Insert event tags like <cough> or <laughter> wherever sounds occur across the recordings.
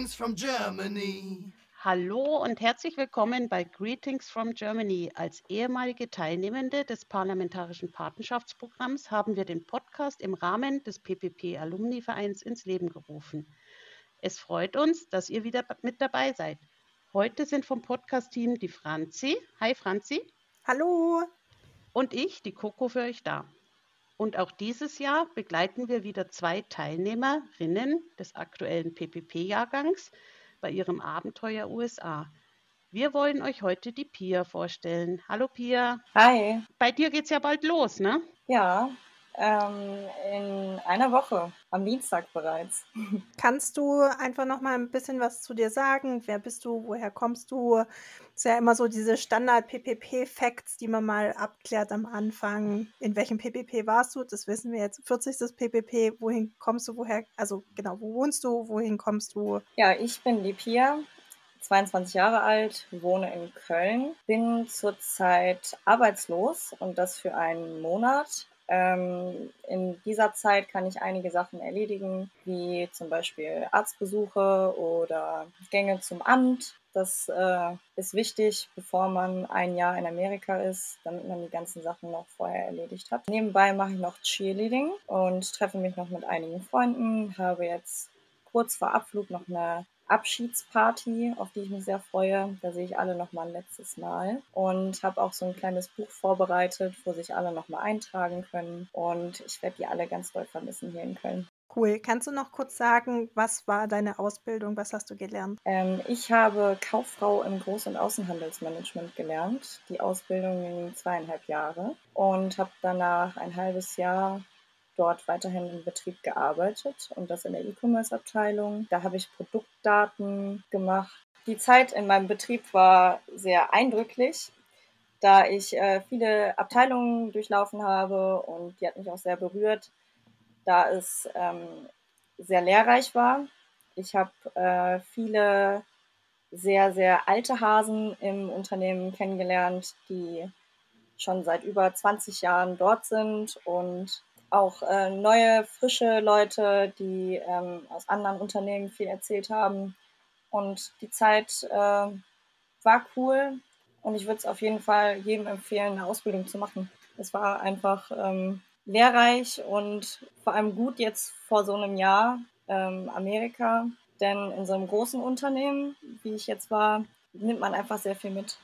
Greetings from Germany. Hallo und herzlich willkommen bei Greetings from Germany. Als ehemalige Teilnehmende des Parlamentarischen Patenschaftsprogramms haben wir den Podcast im Rahmen des PPP Alumni Vereins ins Leben gerufen. Es freut uns, dass ihr wieder mit dabei seid. Heute sind vom Podcast-Team die Franzi. Hi Franzi. Hallo. Und ich, die Coco, für euch da. Und auch dieses Jahr begleiten wir wieder zwei Teilnehmerinnen des aktuellen PPP-Jahrgangs bei ihrem Abenteuer USA. Wir wollen euch heute die Pia vorstellen. Hallo Pia. Hi. Bei dir geht's ja bald los, ne? Ja, ähm, in einer Woche, am Dienstag bereits. <laughs> Kannst du einfach noch mal ein bisschen was zu dir sagen? Wer bist du? Woher kommst du? Das ist ja immer so diese Standard-PPP-Facts, die man mal abklärt am Anfang. In welchem PPP warst du? Das wissen wir jetzt. 40. PPP. Wohin kommst du? Woher? Also genau, wo wohnst du? Wohin kommst du? Ja, ich bin die Pia. 22 Jahre alt, wohne in Köln, bin zurzeit arbeitslos und das für einen Monat ähm, in dieser Zeit kann ich einige Sachen erledigen, wie zum Beispiel Arztbesuche oder Gänge zum Amt. Das äh, ist wichtig, bevor man ein Jahr in Amerika ist, damit man die ganzen Sachen noch vorher erledigt hat. Nebenbei mache ich noch Cheerleading und treffe mich noch mit einigen Freunden, habe jetzt kurz vor Abflug noch eine Abschiedsparty, auf die ich mich sehr freue. Da sehe ich alle noch mal ein letztes Mal und habe auch so ein kleines Buch vorbereitet, wo sich alle noch mal eintragen können. Und ich werde die alle ganz doll vermissen hier in Köln. Cool. Kannst du noch kurz sagen, was war deine Ausbildung? Was hast du gelernt? Ähm, ich habe Kauffrau im Groß- und Außenhandelsmanagement gelernt. Die Ausbildung ging zweieinhalb Jahre und habe danach ein halbes Jahr dort weiterhin im Betrieb gearbeitet und das in der E-Commerce-Abteilung. Da habe ich Produktdaten gemacht. Die Zeit in meinem Betrieb war sehr eindrücklich, da ich äh, viele Abteilungen durchlaufen habe und die hat mich auch sehr berührt, da es ähm, sehr lehrreich war. Ich habe äh, viele sehr, sehr alte Hasen im Unternehmen kennengelernt, die schon seit über 20 Jahren dort sind und auch äh, neue, frische Leute, die ähm, aus anderen Unternehmen viel erzählt haben. Und die Zeit äh, war cool und ich würde es auf jeden Fall jedem empfehlen, eine Ausbildung zu machen. Es war einfach ähm, lehrreich und vor allem gut jetzt vor so einem Jahr ähm, Amerika. Denn in so einem großen Unternehmen, wie ich jetzt war, nimmt man einfach sehr viel mit.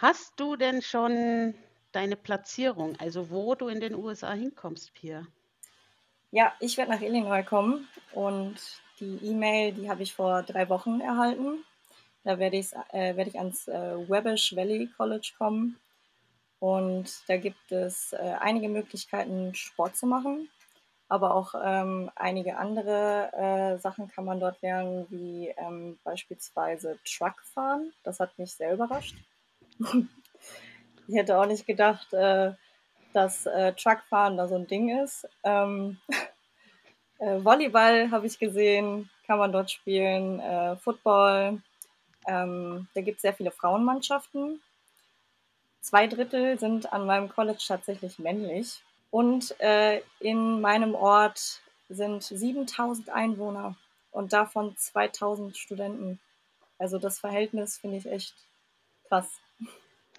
Hast du denn schon deine Platzierung, also wo du in den USA hinkommst, Pia? Ja, ich werde nach Illinois kommen und die E-Mail, die habe ich vor drei Wochen erhalten. Da werde, äh, werde ich ans äh, Wabash Valley College kommen und da gibt es äh, einige Möglichkeiten, Sport zu machen, aber auch ähm, einige andere äh, Sachen kann man dort lernen, wie ähm, beispielsweise Truck fahren. Das hat mich sehr überrascht. <laughs> ich hätte auch nicht gedacht, äh, dass äh, Truckfahren da so ein Ding ist. Ähm, <laughs> äh, Volleyball habe ich gesehen, kann man dort spielen, Football. Ähm, da gibt es sehr viele Frauenmannschaften. Zwei Drittel sind an meinem College tatsächlich männlich. Und in meinem Ort sind 7000 Einwohner und davon 2000 Studenten. Also das Verhältnis finde ich echt krass.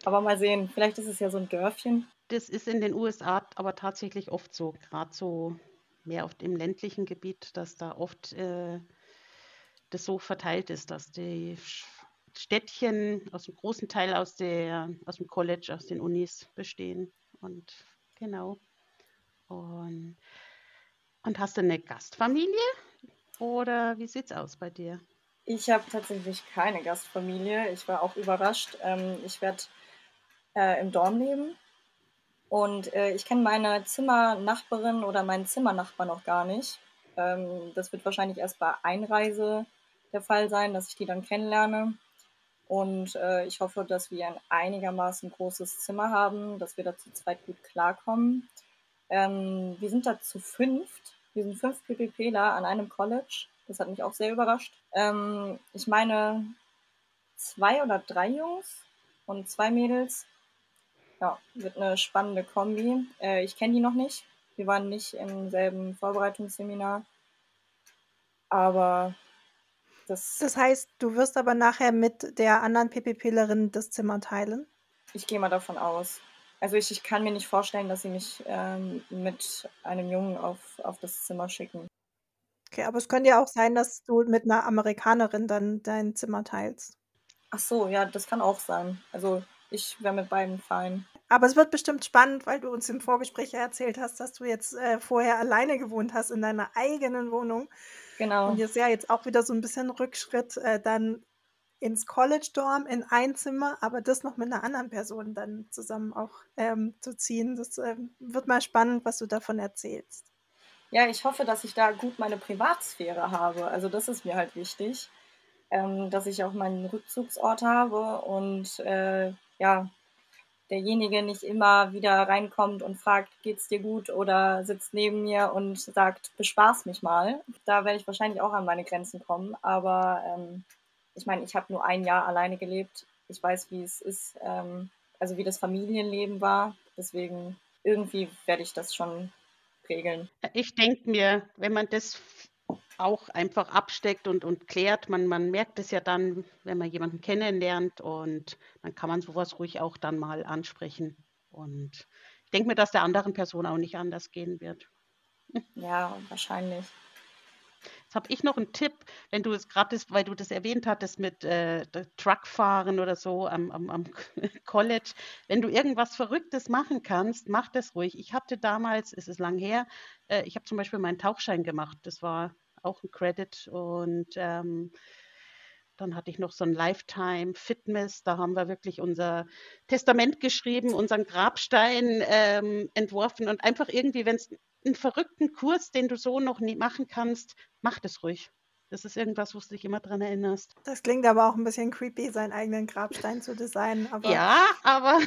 Aber mal sehen, vielleicht ist es ja so ein Dörfchen. Das ist in den USA aber tatsächlich oft so, gerade so mehr auf dem ländlichen Gebiet, dass da oft äh, das so verteilt ist, dass die Städtchen aus dem großen Teil aus, der, aus dem College, aus den Unis bestehen. Und genau. Und, und hast du eine Gastfamilie? Oder wie sieht es aus bei dir? Ich habe tatsächlich keine Gastfamilie. Ich war auch überrascht. Ähm, ich werde äh, im Dorm leben. Und äh, ich kenne meine Zimmernachbarin oder meinen Zimmernachbar noch gar nicht. Ähm, das wird wahrscheinlich erst bei Einreise der Fall sein, dass ich die dann kennenlerne. Und äh, ich hoffe, dass wir ein einigermaßen großes Zimmer haben, dass wir da zu zweit gut klarkommen. Ähm, wir sind da zu fünft. Wir sind fünf PPPler an einem College. Das hat mich auch sehr überrascht. Ähm, ich meine, zwei oder drei Jungs und zwei Mädels. Ja, wird eine spannende Kombi. Äh, ich kenne die noch nicht. Wir waren nicht im selben Vorbereitungsseminar. Aber Das, das heißt, du wirst aber nachher mit der anderen PPPlerin das Zimmer teilen? Ich gehe mal davon aus. Also ich, ich kann mir nicht vorstellen, dass sie mich ähm, mit einem Jungen auf, auf das Zimmer schicken. Okay, aber es könnte ja auch sein, dass du mit einer Amerikanerin dann dein Zimmer teilst. Ach so, ja, das kann auch sein. Also ich wäre mit beiden fein. Aber es wird bestimmt spannend, weil du uns im Vorgespräch erzählt hast, dass du jetzt äh, vorher alleine gewohnt hast in deiner eigenen Wohnung. Genau. Und jetzt ja jetzt auch wieder so ein bisschen Rückschritt, äh, dann ins College Dorm in ein Zimmer, aber das noch mit einer anderen Person dann zusammen auch ähm, zu ziehen. Das ähm, wird mal spannend, was du davon erzählst. Ja, ich hoffe, dass ich da gut meine Privatsphäre habe. Also das ist mir halt wichtig, ähm, dass ich auch meinen Rückzugsort habe und äh, ja, derjenige nicht immer wieder reinkommt und fragt, geht's dir gut oder sitzt neben mir und sagt, bespaß mich mal. Da werde ich wahrscheinlich auch an meine Grenzen kommen, aber ähm, ich meine, ich habe nur ein Jahr alleine gelebt. Ich weiß, wie es ist, ähm, also wie das Familienleben war. Deswegen irgendwie werde ich das schon regeln. Ich denke mir, wenn man das auch einfach absteckt und, und klärt, man, man merkt es ja dann, wenn man jemanden kennenlernt und dann kann man sowas ruhig auch dann mal ansprechen. Und ich denke mir, dass der anderen Person auch nicht anders gehen wird. Ja, wahrscheinlich. Jetzt habe ich noch einen Tipp, wenn du es gerade, weil du das erwähnt hattest mit äh, Truckfahren oder so am, am, am <laughs> College. Wenn du irgendwas Verrücktes machen kannst, mach das ruhig. Ich hatte damals, es ist lang her, äh, ich habe zum Beispiel meinen Tauchschein gemacht. Das war auch ein Credit und ähm, dann hatte ich noch so ein Lifetime Fitness. Da haben wir wirklich unser Testament geschrieben, unseren Grabstein ähm, entworfen und einfach irgendwie, wenn es einen verrückten Kurs, den du so noch nie machen kannst, mach das ruhig. Das ist irgendwas, wo du dich immer dran erinnerst. Das klingt aber auch ein bisschen creepy, seinen eigenen Grabstein zu designen. Aber ja, aber.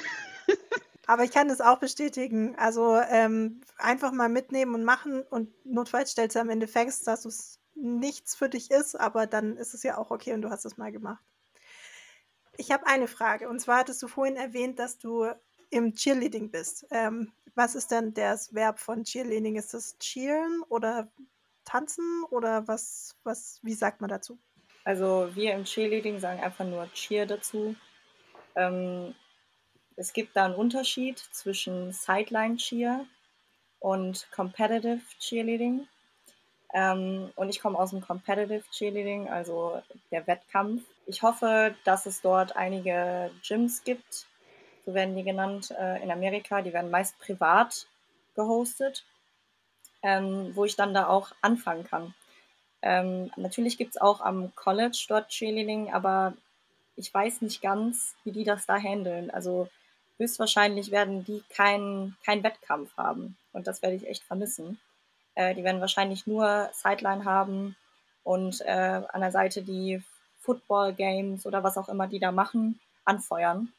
<laughs> aber ich kann das auch bestätigen. Also ähm, einfach mal mitnehmen und machen und notfalls stellst du am Ende fest, dass es nichts für dich ist, aber dann ist es ja auch okay und du hast es mal gemacht. Ich habe eine Frage und zwar hattest du vorhin erwähnt, dass du im Cheerleading bist. Ähm, was ist denn das Verb von Cheerleading? Ist das cheeren oder tanzen oder was, was, wie sagt man dazu? Also wir im Cheerleading sagen einfach nur Cheer dazu. Ähm, es gibt da einen Unterschied zwischen Sideline Cheer und Competitive Cheerleading. Ähm, und ich komme aus dem Competitive Cheerleading, also der Wettkampf. Ich hoffe, dass es dort einige Gyms gibt, so werden die genannt äh, in Amerika. Die werden meist privat gehostet ähm, wo ich dann da auch anfangen kann. Ähm, natürlich gibt es auch am College dort Cheerleading, aber ich weiß nicht ganz, wie die das da handeln. Also höchstwahrscheinlich werden die keinen kein Wettkampf haben und das werde ich echt vermissen. Äh, die werden wahrscheinlich nur Sideline haben und äh, an der Seite die Football Games oder was auch immer die da machen, anfeuern.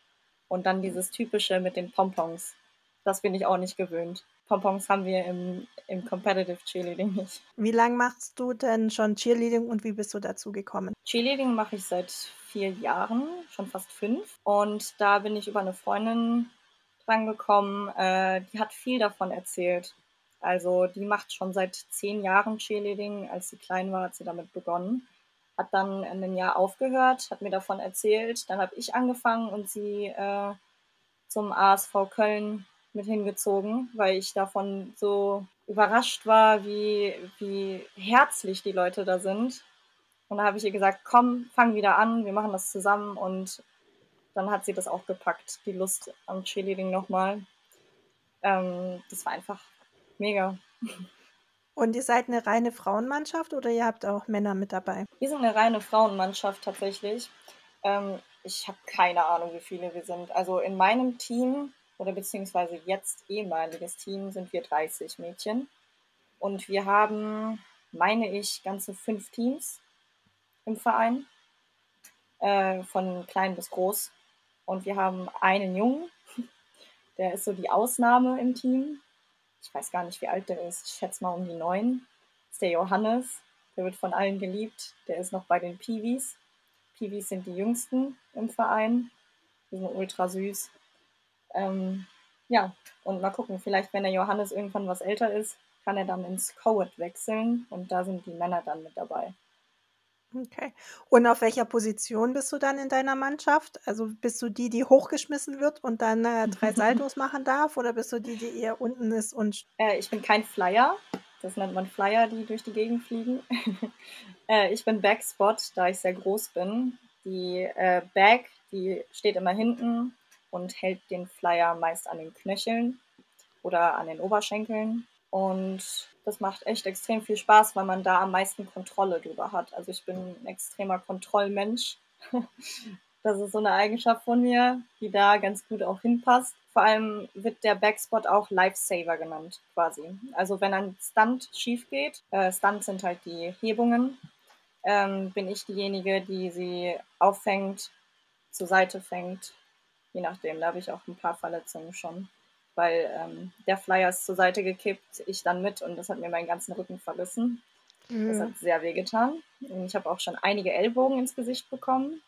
Und dann dieses typische mit den Pompons. Das bin ich auch nicht gewöhnt. Pompons haben wir im, im Competitive Cheerleading nicht. Wie lange machst du denn schon Cheerleading und wie bist du dazu gekommen? Cheerleading mache ich seit vier Jahren, schon fast fünf. Und da bin ich über eine Freundin drangekommen, äh, die hat viel davon erzählt. Also die macht schon seit zehn Jahren Cheerleading. Als sie klein war, hat sie damit begonnen. Hat dann in einem Jahr aufgehört, hat mir davon erzählt. Dann habe ich angefangen und sie äh, zum ASV Köln mit hingezogen, weil ich davon so überrascht war, wie, wie herzlich die Leute da sind. Und da habe ich ihr gesagt, komm, fang wieder an, wir machen das zusammen. Und dann hat sie das auch gepackt, die Lust am Cheerleading nochmal. Ähm, das war einfach mega. Und ihr seid eine reine Frauenmannschaft oder ihr habt auch Männer mit dabei? Wir sind eine reine Frauenmannschaft tatsächlich. Ähm, ich habe keine Ahnung, wie viele wir sind. Also in meinem Team oder beziehungsweise jetzt ehemaliges Team sind wir 30 Mädchen. Und wir haben, meine ich, ganze fünf Teams im Verein, äh, von klein bis groß. Und wir haben einen Jungen, <laughs> der ist so die Ausnahme im Team. Ich weiß gar nicht, wie alt der ist. Ich schätze mal um die neun. Das ist der Johannes. Der wird von allen geliebt. Der ist noch bei den Piwis. Piwis sind die jüngsten im Verein. Die sind ultra süß. Ähm, ja, und mal gucken, vielleicht wenn der Johannes irgendwann was älter ist, kann er dann ins Coed wechseln und da sind die Männer dann mit dabei. Okay. Und auf welcher Position bist du dann in deiner Mannschaft? Also bist du die, die hochgeschmissen wird und dann äh, drei <laughs> Saltos machen darf? Oder bist du die, die eher unten ist und. Äh, ich bin kein Flyer. Das nennt man Flyer, die durch die Gegend fliegen. <laughs> äh, ich bin Backspot, da ich sehr groß bin. Die äh, Back, die steht immer hinten und hält den Flyer meist an den Knöcheln oder an den Oberschenkeln. Und das macht echt extrem viel Spaß, weil man da am meisten Kontrolle drüber hat. Also ich bin ein extremer Kontrollmensch. <laughs> Das ist so eine Eigenschaft von mir, die da ganz gut auch hinpasst. Vor allem wird der Backspot auch Lifesaver genannt, quasi. Also wenn ein Stunt schief geht, äh, Stunts sind halt die Hebungen, ähm, bin ich diejenige, die sie auffängt, zur Seite fängt. Je nachdem, da habe ich auch ein paar Verletzungen schon weil ähm, der Flyer ist zur Seite gekippt, ich dann mit und das hat mir meinen ganzen Rücken verrissen. Mhm. Das hat sehr weh getan. Ich habe auch schon einige Ellbogen ins Gesicht bekommen.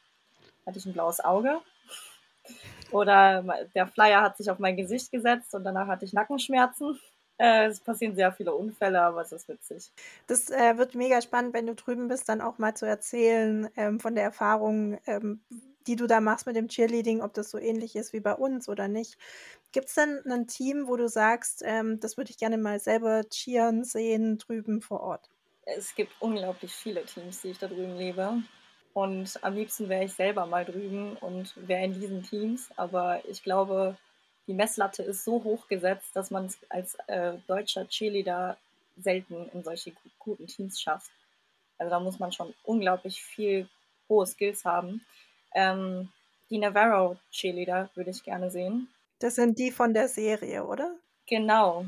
Hatte ich ein blaues Auge. Oder der Flyer hat sich auf mein Gesicht gesetzt und danach hatte ich Nackenschmerzen. Äh, es passieren sehr viele Unfälle, aber es ist witzig. Das äh, wird mega spannend, wenn du drüben bist, dann auch mal zu erzählen ähm, von der Erfahrung, ähm, die du da machst mit dem Cheerleading, ob das so ähnlich ist wie bei uns oder nicht. Gibt es denn ein Team, wo du sagst, ähm, das würde ich gerne mal selber cheeren sehen drüben vor Ort? Es gibt unglaublich viele Teams, die ich da drüben lebe. Und am liebsten wäre ich selber mal drüben und wäre in diesen Teams. Aber ich glaube, die Messlatte ist so hoch gesetzt, dass man es als äh, deutscher Cheerleader selten in solche guten Teams schafft. Also da muss man schon unglaublich viel hohe Skills haben. Ähm, die Navarro Cheerleader würde ich gerne sehen. Das sind die von der Serie, oder? Genau.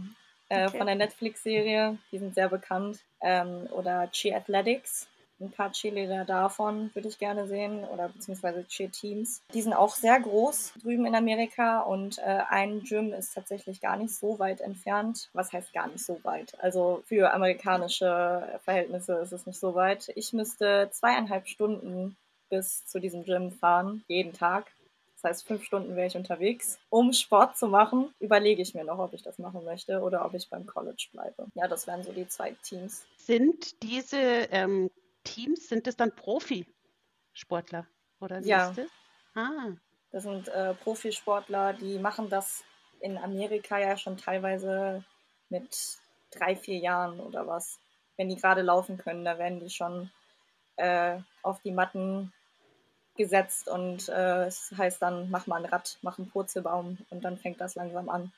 Äh, okay. Von der Netflix-Serie, die sind sehr bekannt. Ähm, oder Cheer Athletics. Ein paar Cheerleader davon würde ich gerne sehen oder beziehungsweise Cheer-Teams. Die sind auch sehr groß drüben in Amerika und äh, ein Gym ist tatsächlich gar nicht so weit entfernt. Was heißt gar nicht so weit? Also für amerikanische Verhältnisse ist es nicht so weit. Ich müsste zweieinhalb Stunden bis zu diesem Gym fahren, jeden Tag. Das heißt, fünf Stunden wäre ich unterwegs. Um Sport zu machen, überlege ich mir noch, ob ich das machen möchte oder ob ich beim College bleibe. Ja, das wären so die zwei Teams. Sind diese ähm, Teams, sind das dann Profisportler? Oder wie ja. ist das? Ah. Das sind äh, Profisportler, die machen das in Amerika ja schon teilweise mit drei, vier Jahren oder was. Wenn die gerade laufen können, da werden die schon äh, auf die Matten gesetzt und äh, es heißt dann, mach mal ein Rad, mach einen Purzelbaum und dann fängt das langsam an.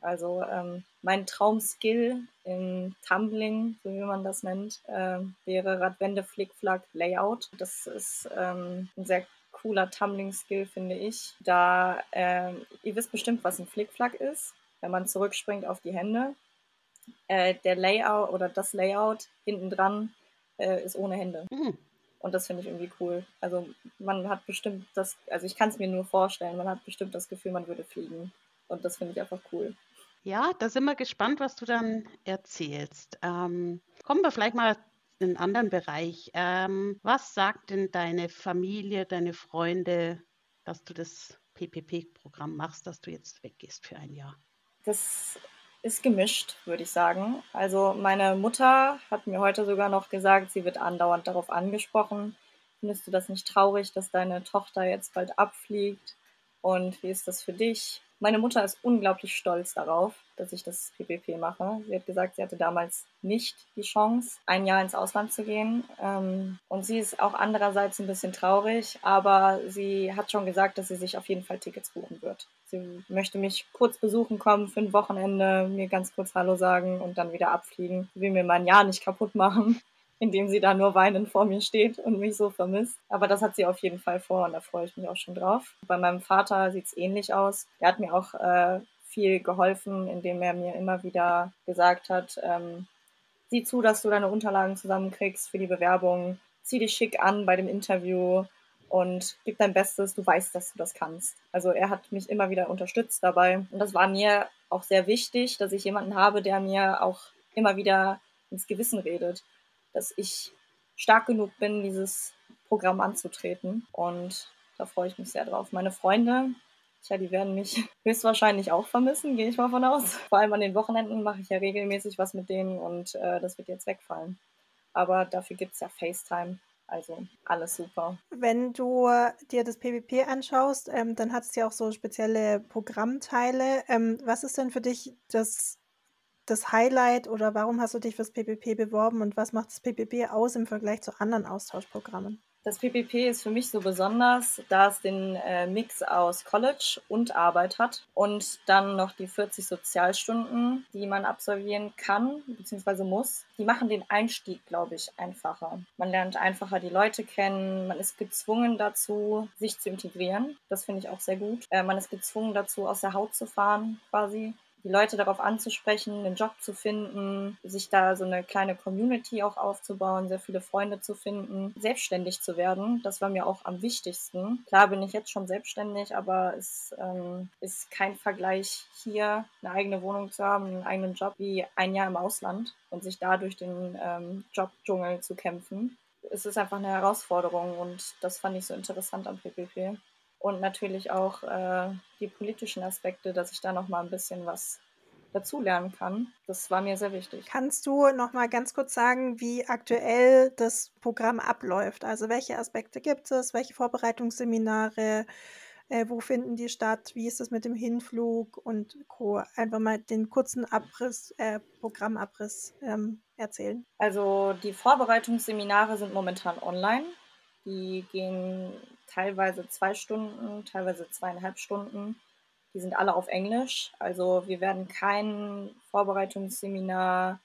Also ähm, mein Traumskill im Tumbling, so wie man das nennt, äh, wäre Radwende Flickflack Layout. Das ist ähm, ein sehr cooler Tumbling-Skill, finde ich. Da, äh, ihr wisst bestimmt, was ein Flickflack ist, wenn man zurückspringt auf die Hände. Äh, der Layout oder das Layout hinten dran äh, ist ohne Hände. Mhm. Und das finde ich irgendwie cool. Also man hat bestimmt das, also ich kann es mir nur vorstellen, man hat bestimmt das Gefühl, man würde fliegen. Und das finde ich einfach cool. Ja, da sind wir gespannt, was du dann erzählst. Ähm, kommen wir vielleicht mal in einen anderen Bereich. Ähm, was sagt denn deine Familie, deine Freunde, dass du das PPP-Programm machst, dass du jetzt weggehst für ein Jahr? Das ist gemischt, würde ich sagen. Also meine Mutter hat mir heute sogar noch gesagt, sie wird andauernd darauf angesprochen. Findest du das nicht traurig, dass deine Tochter jetzt bald abfliegt? Und wie ist das für dich? Meine Mutter ist unglaublich stolz darauf, dass ich das PPP mache. Sie hat gesagt, sie hatte damals nicht die Chance, ein Jahr ins Ausland zu gehen. Ähm, und sie ist auch andererseits ein bisschen traurig, aber sie hat schon gesagt, dass sie sich auf jeden Fall Tickets buchen wird. Sie möchte mich kurz besuchen kommen für ein Wochenende, mir ganz kurz Hallo sagen und dann wieder abfliegen. Sie will mir mein Jahr nicht kaputt machen indem sie da nur weinend vor mir steht und mich so vermisst. Aber das hat sie auf jeden Fall vor und da freue ich mich auch schon drauf. Bei meinem Vater sieht es ähnlich aus. Er hat mir auch äh, viel geholfen, indem er mir immer wieder gesagt hat, ähm, sieh zu, dass du deine Unterlagen zusammenkriegst für die Bewerbung, zieh dich schick an bei dem Interview und gib dein Bestes, du weißt, dass du das kannst. Also er hat mich immer wieder unterstützt dabei und das war mir auch sehr wichtig, dass ich jemanden habe, der mir auch immer wieder ins Gewissen redet dass ich stark genug bin, dieses Programm anzutreten. Und da freue ich mich sehr drauf. Meine Freunde, ja, die werden mich <laughs> höchstwahrscheinlich auch vermissen, gehe ich mal von aus. Vor allem an den Wochenenden mache ich ja regelmäßig was mit denen und äh, das wird jetzt wegfallen. Aber dafür gibt es ja FaceTime. Also alles super. Wenn du dir das PPP anschaust, ähm, dann hat es ja auch so spezielle Programmteile. Ähm, was ist denn für dich das, das Highlight oder warum hast du dich fürs PPP beworben und was macht das PPP aus im Vergleich zu anderen Austauschprogrammen? Das PPP ist für mich so besonders, da es den äh, Mix aus College und Arbeit hat und dann noch die 40 Sozialstunden, die man absolvieren kann bzw. muss. Die machen den Einstieg, glaube ich, einfacher. Man lernt einfacher die Leute kennen, man ist gezwungen dazu, sich zu integrieren. Das finde ich auch sehr gut. Äh, man ist gezwungen dazu, aus der Haut zu fahren, quasi die Leute darauf anzusprechen, einen Job zu finden, sich da so eine kleine Community auch aufzubauen, sehr viele Freunde zu finden, selbstständig zu werden. Das war mir auch am wichtigsten. Klar bin ich jetzt schon selbstständig, aber es ähm, ist kein Vergleich hier eine eigene Wohnung zu haben, einen eigenen Job wie ein Jahr im Ausland und sich da durch den ähm, Jobdschungel zu kämpfen. Es ist einfach eine Herausforderung und das fand ich so interessant am PPP und natürlich auch äh, die politischen Aspekte, dass ich da noch mal ein bisschen was dazulernen kann. Das war mir sehr wichtig. Kannst du noch mal ganz kurz sagen, wie aktuell das Programm abläuft? Also welche Aspekte gibt es? Welche Vorbereitungsseminare? Äh, wo finden die statt? Wie ist es mit dem Hinflug und Co? Einfach mal den kurzen Abriss, äh, Programmabriss ähm, erzählen. Also die Vorbereitungsseminare sind momentan online. Die gehen teilweise zwei Stunden, teilweise zweieinhalb Stunden. Die sind alle auf Englisch. Also wir werden kein Vorbereitungsseminar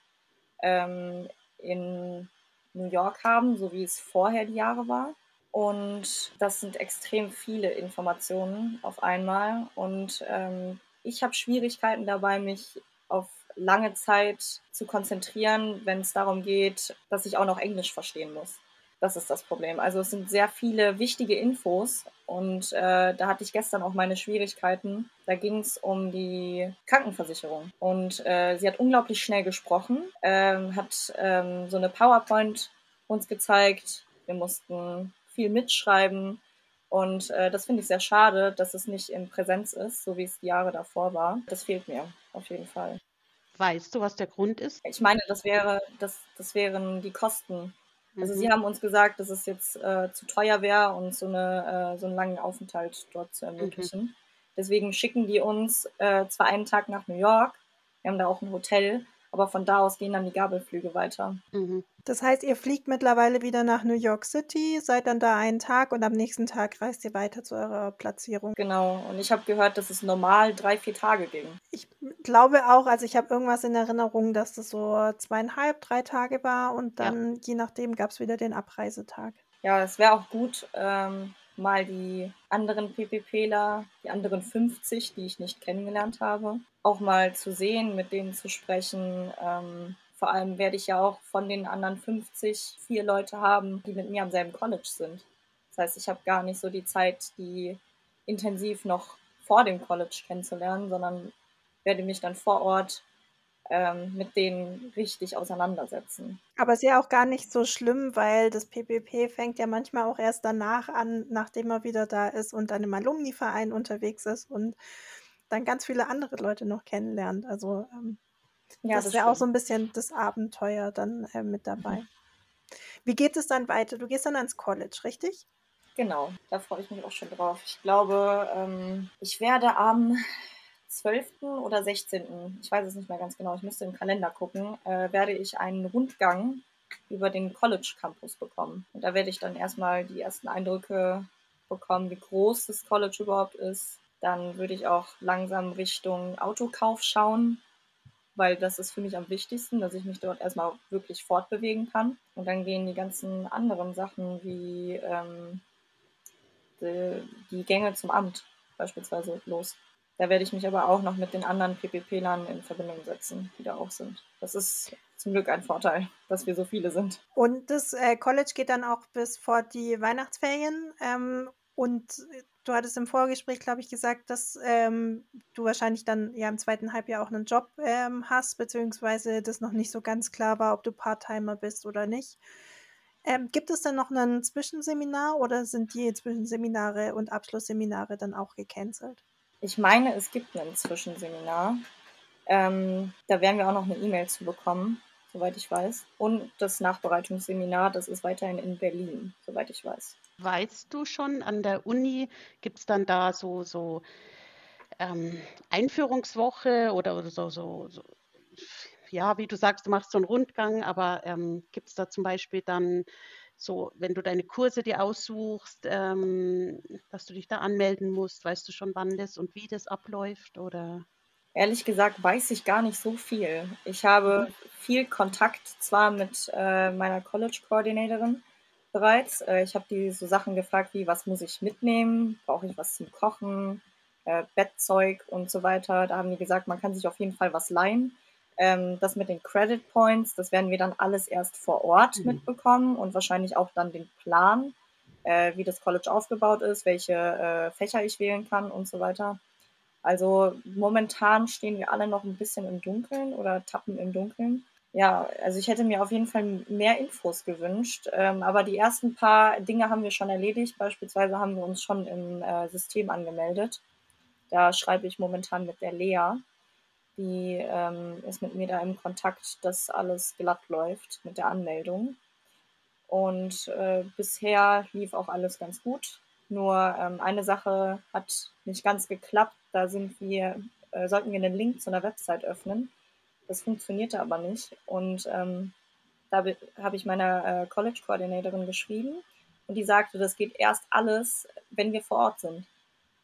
ähm, in New York haben, so wie es vorher die Jahre war. Und das sind extrem viele Informationen auf einmal. Und ähm, ich habe Schwierigkeiten dabei, mich auf lange Zeit zu konzentrieren, wenn es darum geht, dass ich auch noch Englisch verstehen muss. Das ist das Problem. Also es sind sehr viele wichtige Infos und äh, da hatte ich gestern auch meine Schwierigkeiten. Da ging es um die Krankenversicherung und äh, sie hat unglaublich schnell gesprochen, ähm, hat ähm, so eine PowerPoint uns gezeigt. Wir mussten viel mitschreiben und äh, das finde ich sehr schade, dass es nicht in Präsenz ist, so wie es die Jahre davor war. Das fehlt mir auf jeden Fall. Weißt du, was der Grund ist? Ich meine, das wäre, das, das wären die Kosten also mhm. sie haben uns gesagt, dass es jetzt äh, zu teuer wäre, uns so, eine, äh, so einen langen Aufenthalt dort zu ermöglichen. Mhm. Deswegen schicken die uns äh, zwar einen Tag nach New York, wir haben da auch ein Hotel, aber von da aus gehen dann die Gabelflüge weiter. Mhm. Das heißt, ihr fliegt mittlerweile wieder nach New York City, seid dann da einen Tag und am nächsten Tag reist ihr weiter zu eurer Platzierung. Genau, und ich habe gehört, dass es normal drei, vier Tage ging. Ich glaube auch, also ich habe irgendwas in Erinnerung, dass das so zweieinhalb, drei Tage war und dann ja. je nachdem gab es wieder den Abreisetag. Ja, es wäre auch gut, ähm, mal die anderen PPPler, die anderen 50, die ich nicht kennengelernt habe, auch mal zu sehen, mit denen zu sprechen. Ähm, vor allem werde ich ja auch von den anderen 50 vier Leute haben, die mit mir am selben College sind. Das heißt, ich habe gar nicht so die Zeit, die intensiv noch vor dem College kennenzulernen, sondern werde mich dann vor Ort ähm, mit denen richtig auseinandersetzen. Aber ist ja auch gar nicht so schlimm, weil das PPP fängt ja manchmal auch erst danach an, nachdem er wieder da ist und dann im Alumni-Verein unterwegs ist und dann ganz viele andere Leute noch kennenlernt. Also ähm, ja, das, das, ist ja auch so ein bisschen das Abenteuer dann äh, mit dabei. Mhm. Wie geht es dann weiter? Du gehst dann ans College, richtig? Genau, da freue ich mich auch schon drauf. Ich glaube, ähm, ich werde am 12. oder 16., ich weiß es nicht mehr ganz genau, ich müsste im Kalender gucken, äh, werde ich einen Rundgang über den College Campus bekommen. Und da werde ich dann erstmal die ersten Eindrücke bekommen, wie groß das College überhaupt ist. Dann würde ich auch langsam Richtung Autokauf schauen, weil das ist für mich am wichtigsten, dass ich mich dort erstmal wirklich fortbewegen kann. Und dann gehen die ganzen anderen Sachen wie ähm, die, die Gänge zum Amt beispielsweise los. Da werde ich mich aber auch noch mit den anderen PPP-Lern in Verbindung setzen, die da auch sind. Das ist zum Glück ein Vorteil, dass wir so viele sind. Und das äh, College geht dann auch bis vor die Weihnachtsferien. Ähm, und du hattest im Vorgespräch, glaube ich, gesagt, dass ähm, du wahrscheinlich dann ja im zweiten Halbjahr auch einen Job ähm, hast, beziehungsweise das noch nicht so ganz klar war, ob du Part-Timer bist oder nicht. Ähm, gibt es dann noch ein Zwischenseminar oder sind die Zwischenseminare und Abschlussseminare dann auch gecancelt? Ich meine, es gibt ein Zwischenseminar. Ähm, da werden wir auch noch eine E-Mail zu bekommen. soweit ich weiß. Und das Nachbereitungsseminar, das ist weiterhin in Berlin, soweit ich weiß. Weißt du schon, an der Uni gibt es dann da so, so ähm, Einführungswoche oder, so, so, so, ja, wie du sagst, du machst so einen Rundgang, aber ähm, gibt es da zum Beispiel dann so, wenn du deine Kurse dir aussuchst, ähm, dass du dich da anmelden musst, weißt du schon, wann das und wie das abläuft oder? Ehrlich gesagt weiß ich gar nicht so viel. Ich habe mhm. viel Kontakt zwar mit äh, meiner College-Koordinatorin bereits. Äh, ich habe die so Sachen gefragt wie, was muss ich mitnehmen? Brauche ich was zum Kochen? Äh, Bettzeug und so weiter. Da haben die gesagt, man kann sich auf jeden Fall was leihen. Ähm, das mit den Credit Points, das werden wir dann alles erst vor Ort mhm. mitbekommen und wahrscheinlich auch dann den Plan, äh, wie das College aufgebaut ist, welche äh, Fächer ich wählen kann und so weiter. Also momentan stehen wir alle noch ein bisschen im Dunkeln oder tappen im Dunkeln. Ja, also ich hätte mir auf jeden Fall mehr Infos gewünscht, ähm, aber die ersten paar Dinge haben wir schon erledigt. Beispielsweise haben wir uns schon im äh, System angemeldet. Da schreibe ich momentan mit der Lea. Die ähm, ist mit mir da im Kontakt, dass alles glatt läuft mit der Anmeldung. Und äh, bisher lief auch alles ganz gut. Nur ähm, eine Sache hat nicht ganz geklappt. Da sind wir, äh, sollten wir einen Link zu einer Website öffnen. Das funktionierte aber nicht. Und ähm, da habe ich meiner äh, College-Koordinatorin geschrieben und die sagte, das geht erst alles, wenn wir vor Ort sind.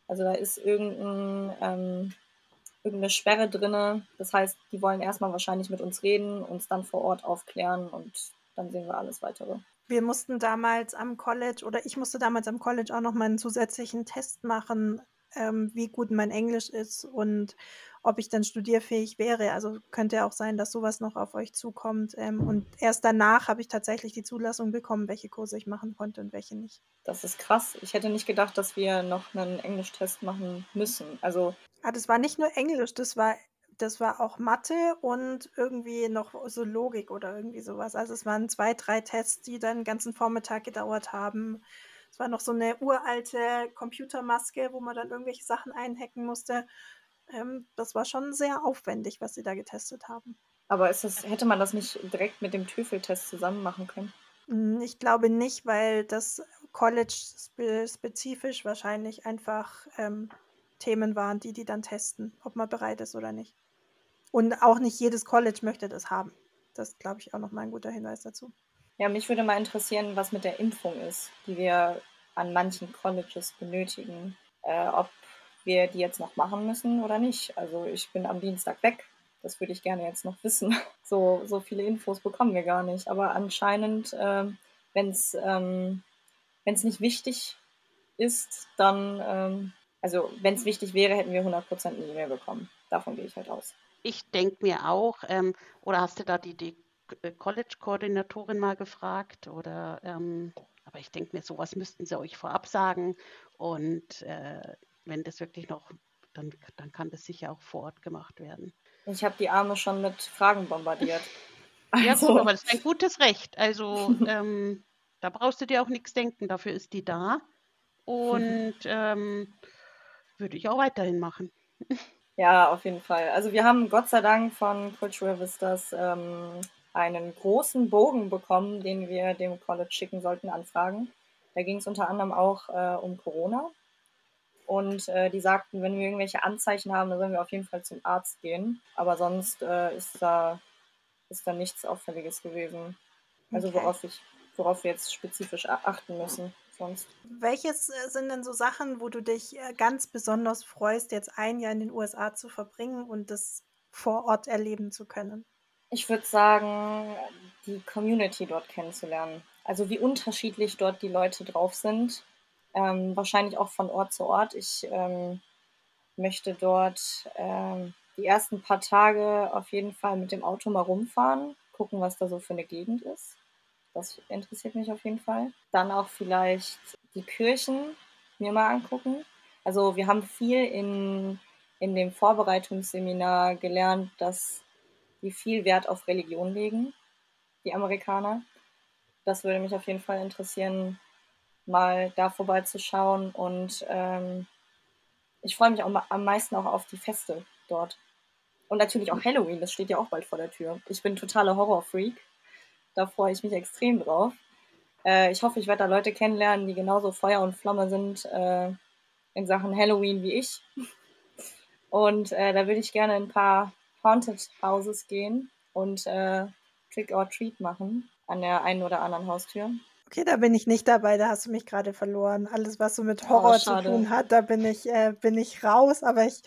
Also da ist irgendein, ähm, irgendeine Sperre drin. Das heißt, die wollen erstmal wahrscheinlich mit uns reden, uns dann vor Ort aufklären und dann sehen wir alles weitere. Wir mussten damals am College oder ich musste damals am College auch noch mal einen zusätzlichen Test machen, ähm, wie gut mein Englisch ist und ob ich dann studierfähig wäre. Also könnte ja auch sein, dass sowas noch auf euch zukommt. Ähm, und erst danach habe ich tatsächlich die Zulassung bekommen, welche Kurse ich machen konnte und welche nicht. Das ist krass. Ich hätte nicht gedacht, dass wir noch einen Englischtest machen müssen. Also. Ah, das war nicht nur Englisch, das war das war auch Mathe und irgendwie noch so Logik oder irgendwie sowas. Also es waren zwei, drei Tests, die dann den ganzen Vormittag gedauert haben. Es war noch so eine uralte Computermaske, wo man dann irgendwelche Sachen einhacken musste. Ähm, das war schon sehr aufwendig, was sie da getestet haben. Aber das, hätte man das nicht direkt mit dem TOEFL-Test zusammen machen können? Hm, ich glaube nicht, weil das College-spezifisch wahrscheinlich einfach ähm, Themen waren, die die dann testen, ob man bereit ist oder nicht. Und auch nicht jedes College möchte das haben. Das glaube ich auch noch mal ein guter Hinweis dazu. Ja, mich würde mal interessieren, was mit der Impfung ist, die wir an manchen Colleges benötigen. Äh, ob wir die jetzt noch machen müssen oder nicht. Also ich bin am Dienstag weg. Das würde ich gerne jetzt noch wissen. <laughs> So, so viele Infos bekommen wir gar nicht. Aber anscheinend, äh, wenn es ähm, nicht wichtig ist, dann, ähm, also wenn es wichtig wäre, hätten wir 100% nie mehr bekommen. Davon gehe ich halt aus. Ich denke mir auch, ähm, oder hast du da die, die äh, College-Koordinatorin mal gefragt? Oder, ähm, aber ich denke mir, sowas müssten sie euch vorab sagen. Und äh, wenn das wirklich noch, dann, dann kann das sicher auch vor Ort gemacht werden. Ich habe die Arme schon mit Fragen bombardiert. Also. <laughs> Ja, gut, aber das ist ein gutes Recht. Also ähm, da brauchst du dir auch nichts denken, dafür ist die da. <laughs> Und ähm, würde ich auch weiterhin machen. Ja, auf jeden Fall. Also wir haben Gott sei Dank von Cultural Vistas ähm, einen großen Bogen bekommen, den wir dem College schicken sollten, Anfragen. Da ging es unter anderem auch äh, um Corona. Und äh, die sagten, wenn wir irgendwelche Anzeichen haben, dann sollen wir auf jeden Fall zum Arzt gehen. Aber sonst äh, ist, da, ist da nichts Auffälliges gewesen. Also okay. worauf, ich, worauf wir jetzt spezifisch achten müssen sonst. Welches äh, sind denn so Sachen, wo du dich äh, ganz besonders freust, jetzt ein Jahr in den USA zu verbringen und das vor Ort erleben zu können? Ich würde sagen, die Community dort kennenzulernen. Also wie unterschiedlich dort die Leute drauf sind. Ähm, wahrscheinlich auch von Ort zu Ort. Ich ähm, möchte dort ähm, die ersten paar Tage auf jeden Fall mit dem Auto mal rumfahren, gucken, was da so für eine Gegend ist. Das interessiert mich auf jeden Fall. Dann auch vielleicht die Kirchen mir mal angucken. Also wir haben viel in, in dem Vorbereitungsseminar gelernt, dass die viel Wert auf Religion legen, die Amerikaner. Das würde mich auf jeden Fall interessieren, mal da vorbeizuschauen. Und ähm, ich freue mich auch am meisten auch auf die Feste dort. Und natürlich auch Halloween, das steht ja auch bald vor der Tür. Ich bin totaler Horrorfreak. Da freue ich mich extrem drauf. Äh, ich hoffe, ich werde da Leute kennenlernen, die genauso Feuer und Flamme sind äh, in Sachen Halloween wie ich. Und äh, da würde ich gerne in ein paar Haunted Houses gehen und äh, Trick or Treat machen an der einen oder anderen Haustür. Okay, da bin ich nicht dabei, da hast du mich gerade verloren. Alles, was so mit Horror oh, zu tun hat, da bin ich, äh, bin ich raus, aber ich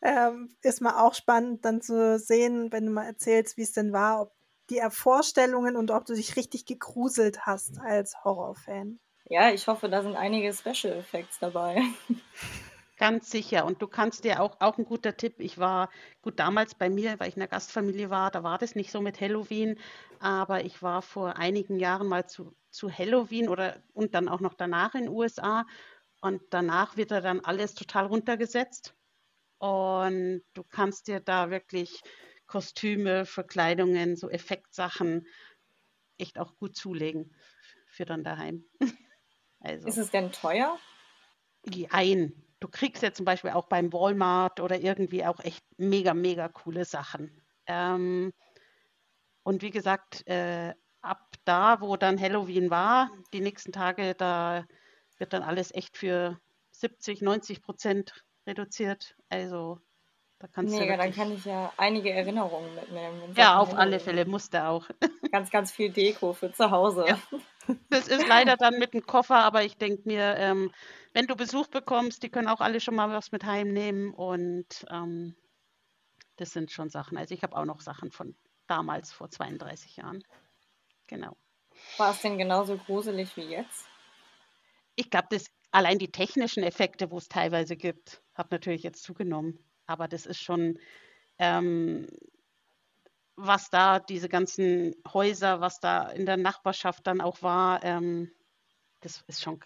ähm, ist mal auch spannend, dann zu sehen, wenn du mal erzählst, wie es denn war, ob die Vorstellungen und ob du dich richtig gegruselt hast als Horrorfan. Ja, ich hoffe, da sind einige Special Effects dabei. <laughs> Ganz sicher. Und du kannst dir auch, auch ein guter Tipp. Ich war gut damals bei mir, weil ich in der Gastfamilie war, da war das nicht so mit Halloween, aber ich war vor einigen Jahren mal zu, zu Halloween oder und dann auch noch danach in den USA. Und danach wird da dann alles total runtergesetzt. Und du kannst dir da wirklich Kostüme, Verkleidungen, so Effektsachen echt auch gut zulegen für dann daheim. <laughs> Also. Ist es denn teuer? Ein. Du kriegst ja zum Beispiel auch beim Walmart oder irgendwie auch echt mega, mega coole Sachen. Ähm, und wie gesagt, äh, ab da, wo dann Halloween war, die nächsten Tage, da wird dann alles echt für 70, 90 Prozent reduziert. Also da kannst Mega, du dann kann ich ja einige Erinnerungen mitnehmen. Ja, auf alle Fälle musste auch. <laughs> Ganz, ganz viel Deko für zu Hause. Ja. Das ist leider dann <laughs> mit dem Koffer, aber ich denke mir, ähm, wenn du Besuch bekommst, die können auch alle schon mal was mit heimnehmen und ähm, das sind schon Sachen. Also ich habe auch noch Sachen von damals, vor 32 Jahren. Genau. War es denn genauso gruselig wie jetzt? Ich glaube, das allein die technischen Effekte, wo es teilweise gibt, hat natürlich jetzt zugenommen aber das ist schon, ähm, was da, diese ganzen Häuser, was da in der Nachbarschaft dann auch war, ähm, das ist schon,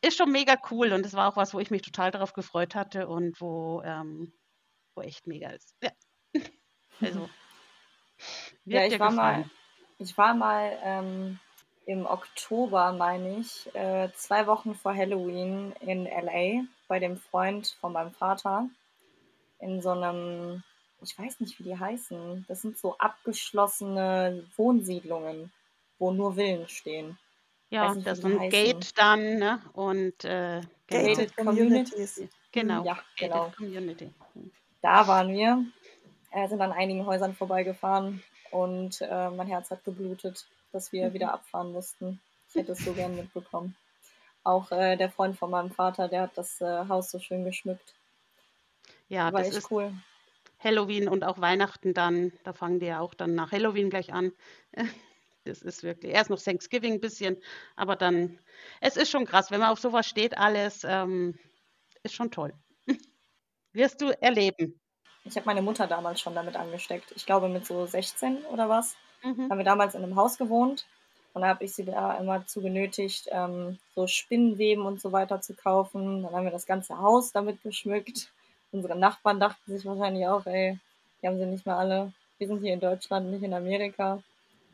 ist schon mega cool und das war auch was, wo ich mich total darauf gefreut hatte und wo, ähm, wo echt mega ist. Ja. <laughs> Also, ja, ich war mal, ich war mal im Oktober, meine ich, äh, zwei Wochen vor Halloween in LA bei dem Freund von meinem Vater in so einem, ich weiß nicht, wie die heißen. Das sind so abgeschlossene Wohnsiedlungen, wo nur Villen stehen. Ja, nicht, das ist ein. Gate dann, ne? Und äh, genau. Gated Communities. Genau. Ja, genau. Community. Da waren wir, äh, sind an einigen Häusern vorbeigefahren und äh, mein Herz hat geblutet, dass wir mhm. wieder abfahren mussten. Ich hätte es so gern mitbekommen. Auch äh, der Freund von meinem Vater, der hat das äh, Haus so schön geschmückt. Ja, War das ist cool. Halloween und auch Weihnachten dann. Da fangen die ja auch dann nach Halloween gleich an. <laughs> Das ist wirklich, erst noch Thanksgiving ein bisschen, aber dann, es ist schon krass, wenn man auf sowas steht, alles, ähm, ist schon toll. <laughs> Wirst du erleben. Ich habe meine Mutter damals schon damit angesteckt. Ich glaube mit so 16 oder was. Mhm. Haben wir damals in einem Haus gewohnt und da habe ich sie da immer zu genötigt, ähm, so Spinnenweben und so weiter zu kaufen. Dann haben wir das ganze Haus damit geschmückt. Unsere Nachbarn dachten sich wahrscheinlich auch, ey, die haben sie nicht mehr alle. Wir sind hier in Deutschland, nicht in Amerika.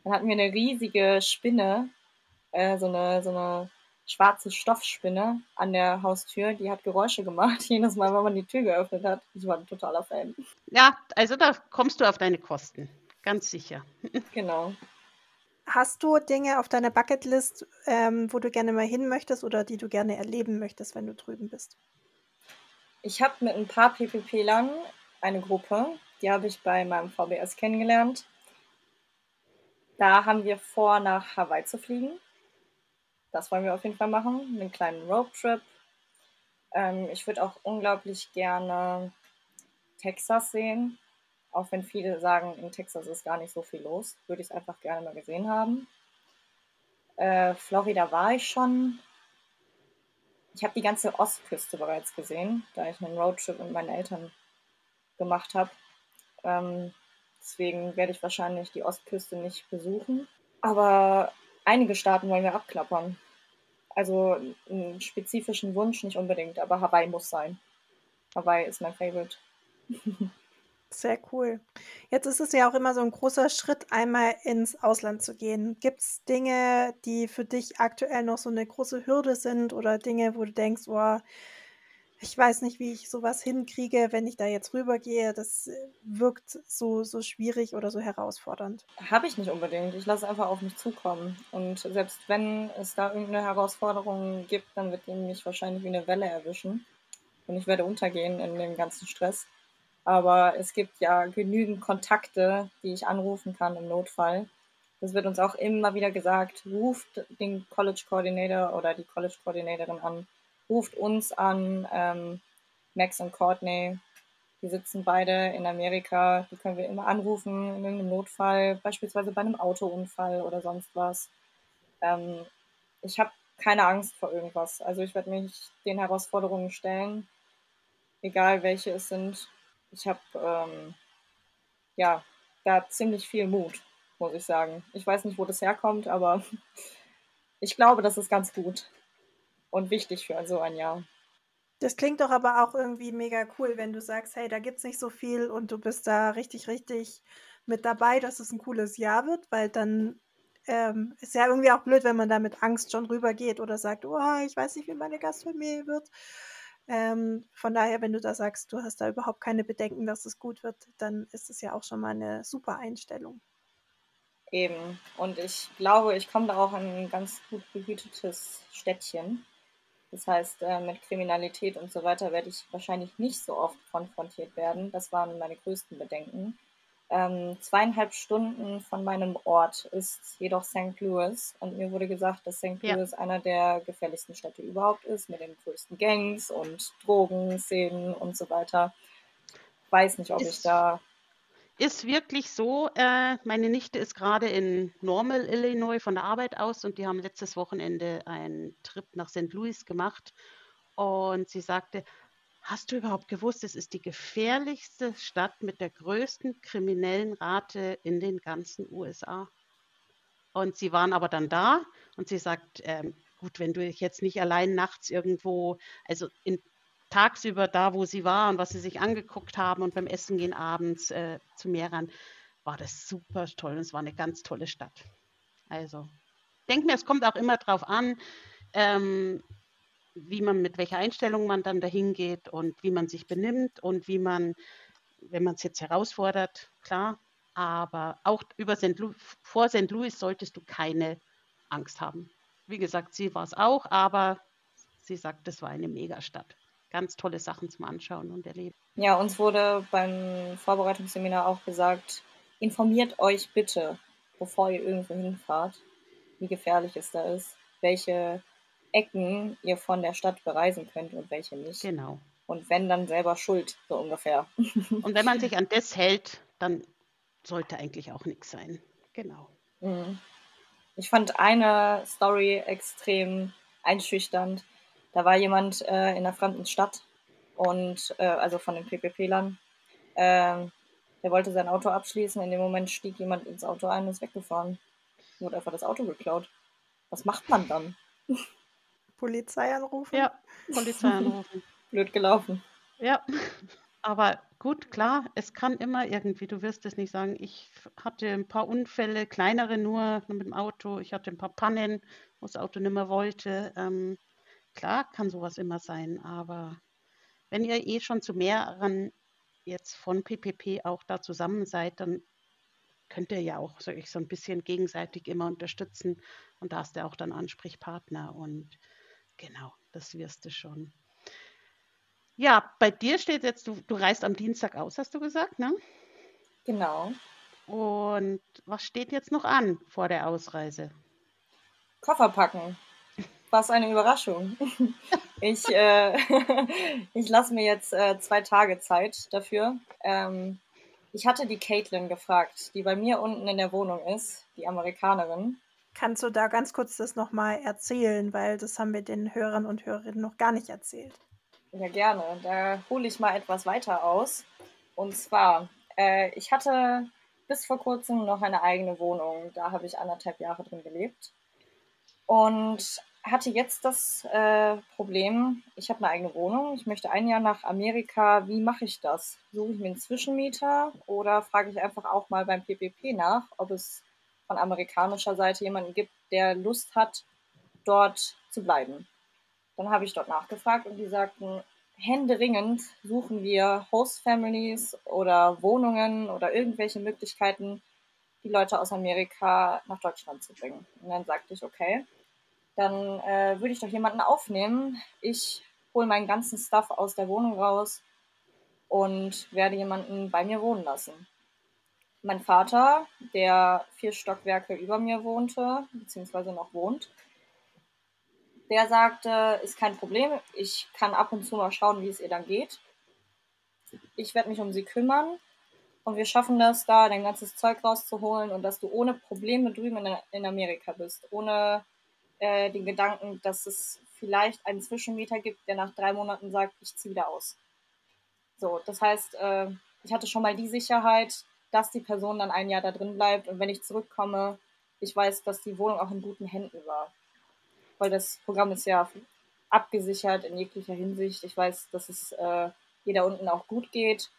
Dann hatten wir eine riesige Spinne, äh, so, eine, so eine schwarze Stoffspinne an der Haustür. Die hat Geräusche gemacht, <laughs> jedes Mal, wenn man die Tür geöffnet hat. Ich war ein totaler Fan. Ja, also da kommst du auf deine Kosten. Ganz sicher. <laughs> Genau. Hast du Dinge auf deiner Bucketlist, ähm, wo du gerne mal hin möchtest oder die du gerne erleben möchtest, wenn du drüben bist? Ich habe mit ein paar PPP-Lern eine Gruppe, die habe ich bei meinem VBS kennengelernt. Da haben wir vor, nach Hawaii zu fliegen. Das wollen wir auf jeden Fall machen, einen kleinen Roadtrip. Ähm, ich würde auch unglaublich gerne Texas sehen, auch wenn viele sagen, in Texas ist gar nicht so viel los, würde ich es einfach gerne mal gesehen haben. Äh, Florida war ich schon, ich habe die ganze Ostküste bereits gesehen, da ich einen Roadtrip mit meinen Eltern gemacht habe. Ähm, deswegen werde ich wahrscheinlich die Ostküste nicht besuchen. Aber einige Staaten wollen wir abklappern. Also einen spezifischen Wunsch nicht unbedingt, aber Hawaii muss sein. Hawaii ist mein Favorite. <laughs> Sehr cool. Jetzt ist es ja auch immer so ein großer Schritt, einmal ins Ausland zu gehen. Gibt es Dinge, die für dich aktuell noch so eine große Hürde sind oder Dinge, wo du denkst, oh, ich weiß nicht, wie ich sowas hinkriege, wenn ich da jetzt rübergehe. Das äh, wirkt so, so schwierig oder so herausfordernd. Habe ich nicht unbedingt. Ich lasse einfach auf mich zukommen. Und selbst wenn es da irgendeine Herausforderung gibt, dann wird die mich wahrscheinlich wie eine Welle erwischen. Und ich werde untergehen in dem ganzen Stress. Aber es gibt ja genügend Kontakte, die ich anrufen kann im Notfall. Das wird uns auch immer wieder gesagt, ruft den College Coordinator oder die College Coordinatorin an ruft uns an, ähm, Max und Courtney, die sitzen beide in Amerika, die können wir immer anrufen in irgendeinem Notfall, beispielsweise bei einem Autounfall oder sonst was. Ähm, ich habe keine Angst vor irgendwas. Also ich werde mich den Herausforderungen stellen, egal welche es sind. Ich habe ähm, ja da ziemlich viel Mut, muss ich sagen. Ich weiß nicht, wo das herkommt, aber <laughs> ich glaube, das ist ganz gut und wichtig für so ein Jahr. Das klingt doch aber auch irgendwie mega cool, wenn du sagst, hey, da gibt es nicht so viel und du bist da richtig, richtig mit dabei, dass es ein cooles Jahr wird, weil dann ähm, ist ja irgendwie auch blöd, wenn man da mit Angst schon rübergeht oder sagt, oh, ich weiß nicht, wie meine Gastfamilie wird. Ähm, von daher, wenn du da sagst, du hast da überhaupt keine Bedenken, dass es gut wird, dann ist es ja auch schon mal eine super Einstellung. Eben. Und ich glaube, ich komme da auch in ein ganz gut behütetes Städtchen. Das heißt, äh, mit Kriminalität und so weiter werde ich wahrscheinlich nicht so oft konfrontiert werden. Das waren meine größten Bedenken. Ähm, zweieinhalb Stunden von meinem Ort ist jedoch St. Louis und mir wurde gesagt, dass St. Ja. Louis einer der gefährlichsten Städte überhaupt ist, mit den größten Gangs und Drogenszenen und so weiter. Weiß nicht, ob ist, ich da ist wirklich so. Äh, meine Nichte ist gerade in Normal, Illinois von der Arbeit aus und die haben letztes Wochenende einen Trip nach St. Louis gemacht. Und sie sagte, hast du überhaupt gewusst, es ist die gefährlichste Stadt mit der größten kriminellen Rate in den ganzen USA? Und sie waren aber dann da und sie sagt, ähm, gut, wenn du dich jetzt nicht allein nachts irgendwo, also in tagsüber da, wo sie war und was sie sich angeguckt haben und beim Essen gehen abends äh, zu Meran, war das super toll und es war eine ganz tolle Stadt. Also, denke mir, es kommt auch immer darauf an, ähm, wie man mit welcher Einstellung man dann dahin geht und wie man sich benimmt und wie man, wenn man es jetzt herausfordert, klar, aber auch über St. Louis, vor St. Louis solltest du keine Angst haben. Wie gesagt, sie war es auch, aber sie sagt, es war eine Megastadt ganz tolle Sachen zum Anschauen und Erleben. Ja, uns wurde beim Vorbereitungsseminar auch gesagt, informiert euch bitte, bevor ihr irgendwo hinfahrt, wie gefährlich es da ist, welche Ecken ihr von der Stadt bereisen könnt und welche nicht. Genau. Und wenn dann selber schuld, so ungefähr. <laughs> Und wenn man sich an das hält, dann sollte eigentlich auch nichts sein. Genau. Mhm. Ich fand eine Story extrem einschüchternd. Da war jemand äh, in einer fremden Stadt und äh, also von den PPP-Lern. Äh, der wollte sein Auto abschließen. In dem Moment stieg jemand ins Auto ein und ist weggefahren. Wurde einfach das Auto geklaut. Was macht man dann? <laughs> Polizei anrufen? Ja, Polizei anrufen. <laughs> Blöd gelaufen. Ja, aber gut, klar, es kann immer irgendwie, du wirst es nicht sagen, ich hatte ein paar Unfälle, kleinere nur mit dem Auto, ich hatte ein paar Pannen, wo das Auto nicht mehr wollte. Ähm, Klar kann sowas immer sein, aber wenn ihr eh schon zu mehreren jetzt von PPP auch da zusammen seid, dann könnt ihr ja auch so, so ein bisschen gegenseitig immer unterstützen und da hast du auch dann Ansprechpartner und genau, das wirst du schon. Ja, bei dir steht jetzt, du, du reist am Dienstag aus, hast du gesagt, ne? Genau. Und was steht jetzt noch an vor der Ausreise? Koffer packen was eine Überraschung. <laughs> Ich, äh, <laughs> ich lasse mir jetzt äh, zwei Tage Zeit dafür. Ähm, ich hatte die Caitlin gefragt, die bei mir unten in der Wohnung ist, die Amerikanerin. Kannst du da ganz kurz das nochmal erzählen, weil das haben wir den Hörern und Hörerinnen noch gar nicht erzählt. Ja, gerne. Da hole ich mal etwas weiter aus. Und zwar, äh, ich hatte bis vor kurzem noch eine eigene Wohnung. Da habe ich anderthalb Jahre drin gelebt. Und hatte jetzt das äh, Problem, ich habe eine eigene Wohnung, ich möchte ein Jahr nach Amerika, wie mache ich das? Suche ich mir einen Zwischenmieter oder frage ich einfach auch mal beim PPP nach, ob es von amerikanischer Seite jemanden gibt, der Lust hat, dort zu bleiben. Dann habe ich dort nachgefragt und die sagten, händeringend suchen wir Host Families oder Wohnungen oder irgendwelche Möglichkeiten, die Leute aus Amerika nach Deutschland zu bringen. Und dann sagte ich, okay, dann äh, würde ich doch jemanden aufnehmen. Ich hole meinen ganzen Stuff aus der Wohnung raus und werde jemanden bei mir wohnen lassen. Mein Vater, der vier Stockwerke über mir wohnte, beziehungsweise noch wohnt, der sagte, ist kein Problem, ich kann ab und zu mal schauen, wie es ihr dann geht. Ich werde mich um sie kümmern und wir schaffen das, da dein ganzes Zeug rauszuholen und dass du ohne Probleme drüben in, Amerika bist, ohne äh, den Gedanken, dass es vielleicht einen Zwischenmieter gibt, der nach drei Monaten sagt, ich ziehe wieder aus. So, das heißt, äh, ich hatte schon mal die Sicherheit, dass die Person dann ein Jahr da drin bleibt und wenn ich zurückkomme, ich weiß, dass die Wohnung auch in guten Händen war. Weil das Programm ist ja abgesichert in jeglicher Hinsicht. Ich weiß, dass es äh, da unten auch gut geht,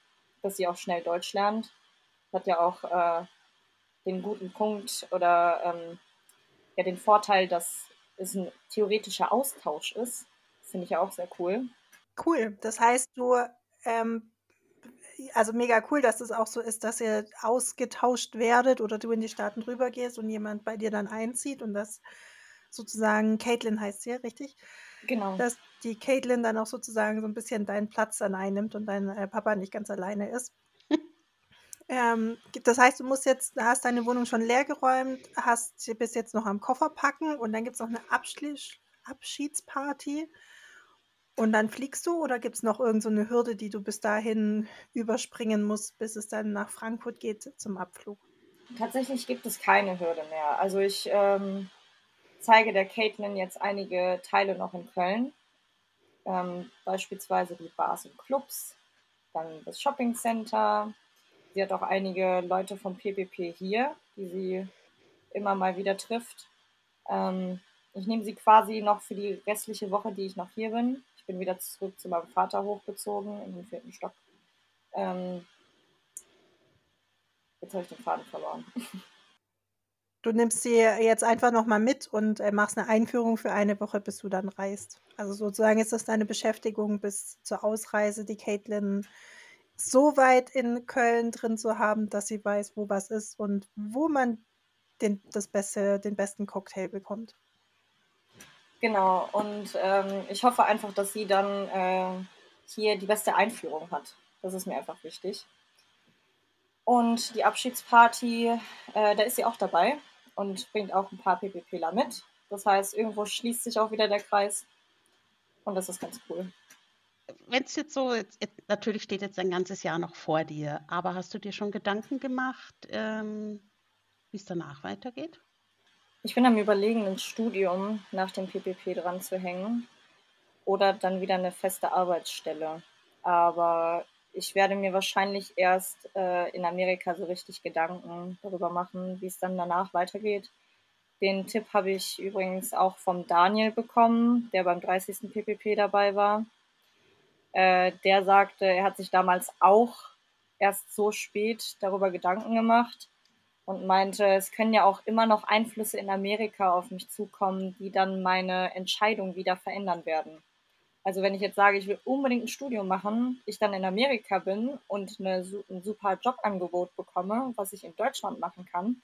dass sie auch schnell Deutsch lernt. Hat ja auch äh, den guten Punkt oder ähm, ja den Vorteil, dass es ein theoretischer Austausch ist. Finde ich ja auch sehr cool. Cool. Das heißt, du, ähm, also mega cool, dass es das auch so ist, dass ihr ausgetauscht werdet oder du in die Staaten rüber gehst und jemand bei dir dann einzieht und das sozusagen, Caitlin heißt sie, richtig? Genau. Dass die Caitlin dann auch sozusagen so ein bisschen deinen Platz dann einnimmt und dein äh, Papa nicht ganz alleine ist. <laughs> Ähm, das heißt, du musst jetzt, hast deine Wohnung schon leer geräumt, hast bis jetzt noch am Koffer packen und dann gibt es noch eine Abschli Abschiedsparty und dann fliegst du oder gibt es noch irgendeine so Hürde, die du bis dahin überspringen musst, bis es dann nach Frankfurt geht zum Abflug? Tatsächlich gibt es keine Hürde mehr. Also ich ähm, zeige der Caitlin jetzt einige Teile noch in Köln, ähm, beispielsweise die Bars und Clubs, dann das Shopping Center, Sie hat auch einige Leute vom PPP hier, die sie immer mal wieder trifft. Ähm, ich nehme sie quasi noch für die restliche Woche, die ich noch hier bin. Ich bin wieder zurück zu meinem Vater hochgezogen in den vierten Stock. Ähm, jetzt habe ich den Faden verloren. <laughs> Du nimmst sie jetzt einfach nochmal mit und äh, machst eine Einführung für eine Woche, bis du dann reist. Also sozusagen ist das deine Beschäftigung bis zur Ausreise, die Caitlin so weit in Köln drin zu haben, dass sie weiß, wo was ist und wo man den, das beste, den besten Cocktail bekommt. Genau, und ähm, ich hoffe einfach, dass sie dann äh, hier die beste Einführung hat. Das ist mir einfach wichtig. Und die Abschiedsparty, äh, da ist sie auch dabei und bringt auch ein paar PPPler mit. Das heißt, irgendwo schließt sich auch wieder der Kreis. Und das ist ganz cool wenn es jetzt so, jetzt, natürlich steht jetzt ein ganzes Jahr noch vor dir, aber hast du dir schon Gedanken gemacht, ähm, wie es danach weitergeht? Ich bin am Überlegen, ein Studium nach dem PPP dran zu hängen oder dann wieder eine feste Arbeitsstelle. Aber ich werde mir wahrscheinlich erst äh, in Amerika so richtig Gedanken darüber machen, wie es dann danach weitergeht. Den Tipp habe ich übrigens auch vom Daniel bekommen, der beim 30. PPP dabei war. Äh, der sagte, er hat sich damals auch erst so spät darüber Gedanken gemacht und meinte, es können ja auch immer noch Einflüsse in Amerika auf mich zukommen, die dann meine Entscheidung wieder verändern werden. Also wenn ich jetzt sage, ich will unbedingt ein Studium machen, ich dann in Amerika bin und eine, ein super Jobangebot bekomme, was ich in Deutschland machen kann,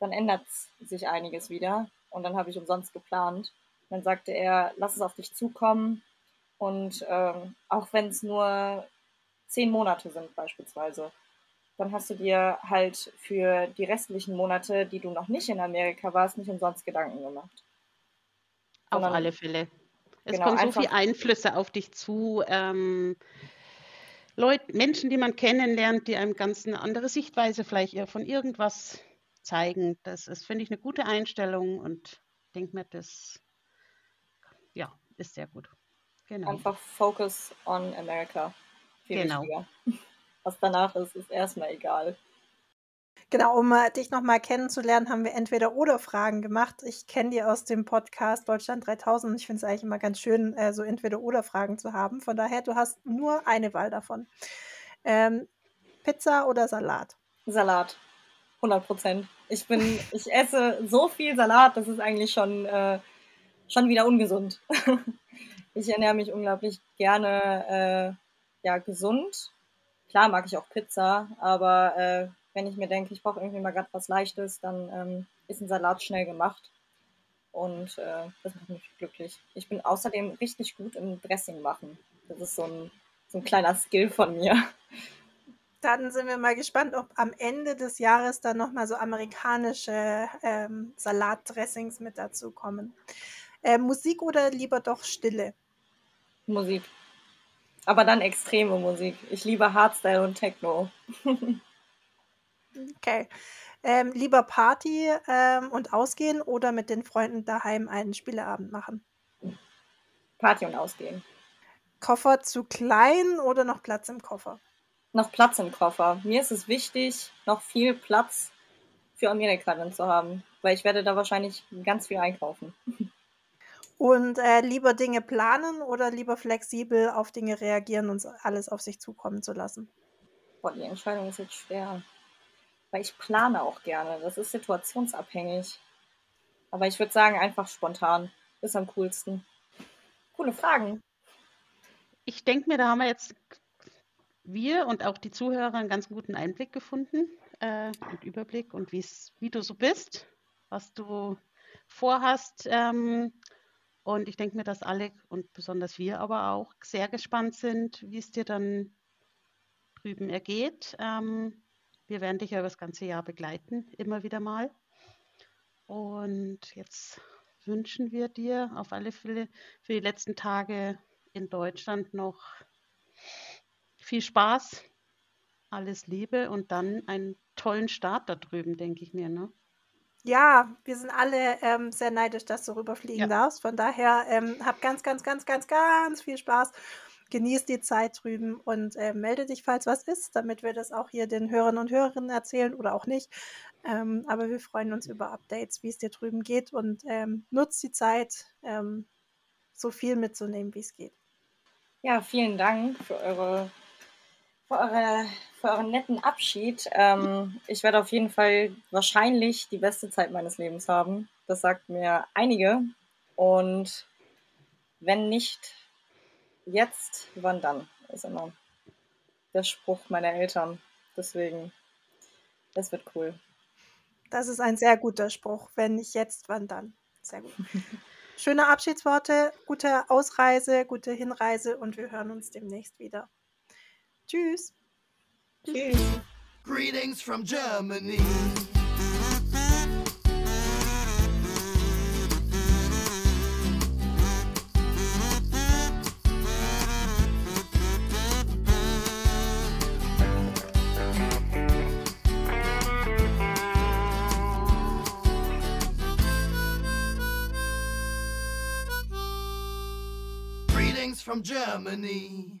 dann ändert sich einiges wieder und dann habe ich umsonst geplant. dann sagte er, lass es auf dich zukommen, und ähm, auch wenn es nur zehn Monate sind beispielsweise, dann hast du dir halt für die restlichen Monate, die du noch nicht in Amerika warst, nicht umsonst Gedanken gemacht. Auf Sondern, alle Fälle. Es genau, kommen so viele Einflüsse auf dich zu. Ähm, Leute, Menschen, die man kennenlernt, die einem ganz eine andere Sichtweise vielleicht von irgendwas zeigen. Das ist, finde ich, eine gute Einstellung und denke mir, das ja, ist sehr gut. Genau. Einfach Focus on America. Viel genau. Wichtiger. Was danach ist, ist erstmal egal. Genau, um äh, dich nochmal kennenzulernen, haben wir entweder oder Fragen gemacht. Ich kenne die aus dem Podcast Deutschland 3000 ich finde es eigentlich immer ganz schön, äh, so entweder oder Fragen zu haben. Von daher, du hast nur eine Wahl davon. Ähm, Pizza oder Salat? Salat. 100 Prozent. Ich bin, <laughs> ich esse so viel Salat, das ist eigentlich schon, äh, schon wieder ungesund. <laughs> Ich ernähre mich unglaublich gerne äh, ja, gesund. Klar mag ich auch Pizza, aber äh, wenn ich mir denke, ich brauche irgendwie mal gerade was Leichtes, dann ähm, ist ein Salat schnell gemacht. Und äh, das macht mich glücklich. Ich bin außerdem richtig gut im Dressing machen. Das ist so ein, so ein kleiner Skill von mir. Dann sind wir mal gespannt, ob am Ende des Jahres dann nochmal so amerikanische ähm, Salatdressings mit dazu kommen. Äh, Musik oder lieber doch Stille? Musik. Aber dann extreme Musik. Ich liebe Hardstyle und Techno. <laughs> okay. Ähm, lieber Party ähm, und ausgehen oder mit den Freunden daheim einen Spieleabend machen? Party und ausgehen. Koffer zu klein oder noch Platz im Koffer? Noch Platz im Koffer. Mir ist es wichtig, noch viel Platz für Amerika drin zu haben, weil ich werde da wahrscheinlich ganz viel einkaufen. <laughs> Und äh, lieber Dinge planen oder lieber flexibel auf Dinge reagieren und alles auf sich zukommen zu lassen? Boah, die Entscheidung ist jetzt schwer. Weil ich plane auch gerne. Das ist situationsabhängig. Aber ich würde sagen, einfach spontan. Ist am coolsten. Coole Fragen. Ich denke mir, da haben wir jetzt wir und auch die Zuhörer einen ganz guten Einblick gefunden äh, und Überblick und wie du so bist, was du vorhast. Ähm, und ich denke mir, dass alle und besonders wir aber auch sehr gespannt sind, wie es dir dann drüben ergeht. Ähm, wir werden dich ja über das ganze Jahr begleiten, immer wieder mal. Und jetzt wünschen wir dir auf alle Fälle für die letzten Tage in Deutschland noch viel Spaß, alles Liebe und dann einen tollen Start da drüben, denke ich mir. Ne? Ja, wir sind alle ähm, sehr neidisch, dass du rüberfliegen ja. darfst. Von daher ähm, hab ganz, ganz, ganz, ganz, ganz viel Spaß. Genieß die Zeit drüben und äh, melde dich, falls was ist, damit wir das auch hier den Hörern und Hörerinnen erzählen oder auch nicht. Ähm, aber wir freuen uns über Updates, wie es dir drüben geht und ähm, nutzt die Zeit, ähm, so viel mitzunehmen, wie es geht. Ja, vielen Dank für eure für, eure, für euren netten Abschied. Ähm, ich werde auf jeden Fall wahrscheinlich die beste Zeit meines Lebens haben. Das sagt mir einige. Und wenn nicht jetzt, wann dann? Ist immer der Spruch meiner Eltern. Deswegen, das wird cool. Das ist ein sehr guter Spruch. Wenn nicht jetzt, wann dann? Sehr gut. <laughs> Schöne Abschiedsworte, gute Ausreise, gute Hinreise und wir hören uns demnächst wieder. Tschüss. Tschüss. Greetings from Germany. Greetings from Germany.